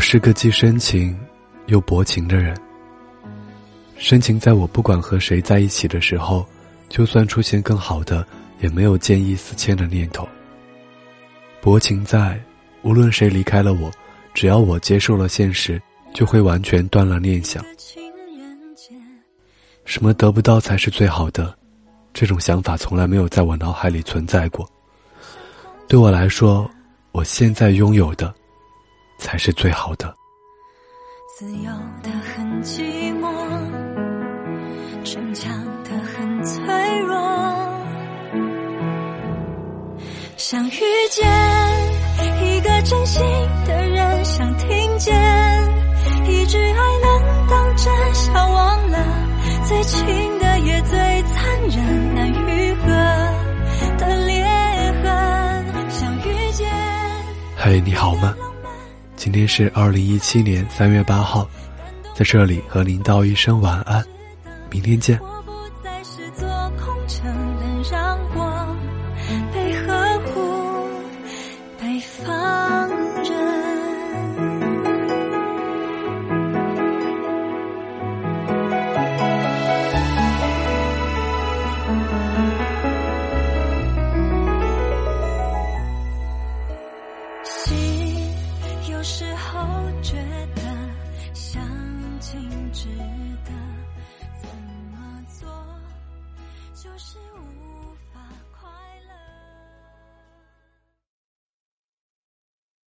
是个既深情又薄情的人。深情在我不管和谁在一起的时候，就算出现更好的，也没有见异思迁的念头。薄情在，无论谁离开了我，只要我接受了现实，就会完全断了念想。什么得不到才是最好的？这种想法从来没有在我脑海里存在过。对我来说，我现在拥有的，才是最好的。自由的很寂寞，逞强的很脆弱。想遇见一个真心的人，想听见一句爱能当真，想忘了最亲的也最残忍，难愈合的裂痕。想遇见。嘿，你好吗？今天是二零一七年三月八号，在这里和您道一声晚安，明天见。时候觉得相近值得，怎么做就是无法。